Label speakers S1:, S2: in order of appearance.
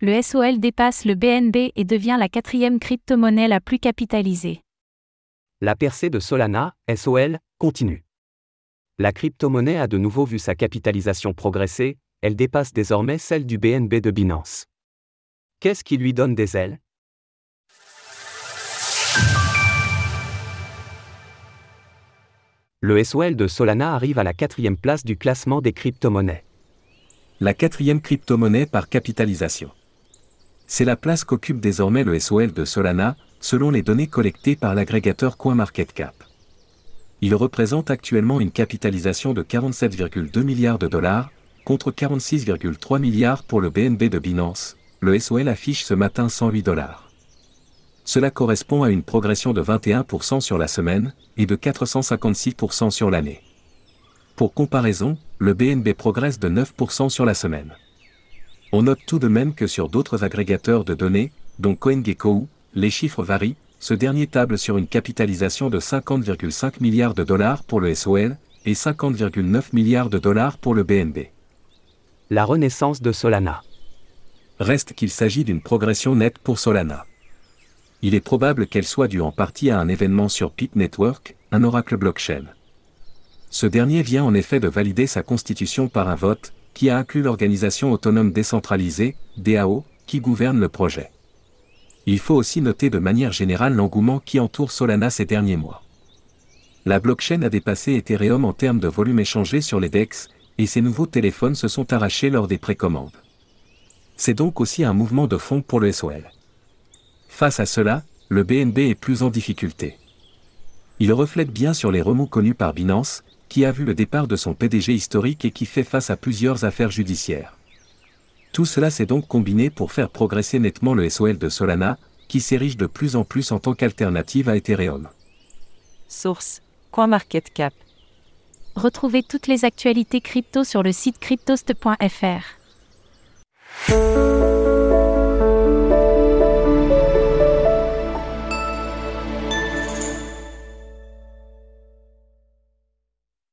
S1: le SOL dépasse le BNB et devient la quatrième crypto-monnaie la plus capitalisée.
S2: La percée de Solana, SOL, continue. La crypto-monnaie a de nouveau vu sa capitalisation progresser, elle dépasse désormais celle du BNB de Binance. Qu'est-ce qui lui donne des ailes? Le SOL de Solana arrive à la quatrième place du classement des crypto-monnaies.
S3: La quatrième crypto-monnaie par capitalisation. C'est la place qu'occupe désormais le SOL de Solana, selon les données collectées par l'agrégateur CoinMarketCap. Il représente actuellement une capitalisation de 47,2 milliards de dollars, contre 46,3 milliards pour le BNB de Binance. Le SOL affiche ce matin 108 dollars. Cela correspond à une progression de 21% sur la semaine et de 456% sur l'année. Pour comparaison, le BNB progresse de 9% sur la semaine. On note tout de même que sur d'autres agrégateurs de données, dont CoinGecko, les chiffres varient, ce dernier table sur une capitalisation de 50,5 milliards de dollars pour le SOL et 50,9 milliards de dollars pour le BNB.
S2: La renaissance de Solana.
S3: Reste qu'il s'agit d'une progression nette pour Solana il est probable qu'elle soit due en partie à un événement sur Pit Network, un oracle blockchain. Ce dernier vient en effet de valider sa constitution par un vote, qui a inclus l'organisation autonome décentralisée, DAO, qui gouverne le projet. Il faut aussi noter de manière générale l'engouement qui entoure Solana ces derniers mois. La blockchain a dépassé Ethereum en termes de volume échangé sur les DEX, et ses nouveaux téléphones se sont arrachés lors des précommandes. C'est donc aussi un mouvement de fond pour le SOL. Face à cela, le BNB est plus en difficulté. Il reflète bien sur les remous connus par Binance, qui a vu le départ de son PDG historique et qui fait face à plusieurs affaires judiciaires. Tout cela s'est donc combiné pour faire progresser nettement le SOL de Solana, qui s'érige de plus en plus en tant qu'alternative à Ethereum.
S4: Source CoinMarketCap.
S1: Retrouvez toutes les actualités crypto sur le site cryptost.fr.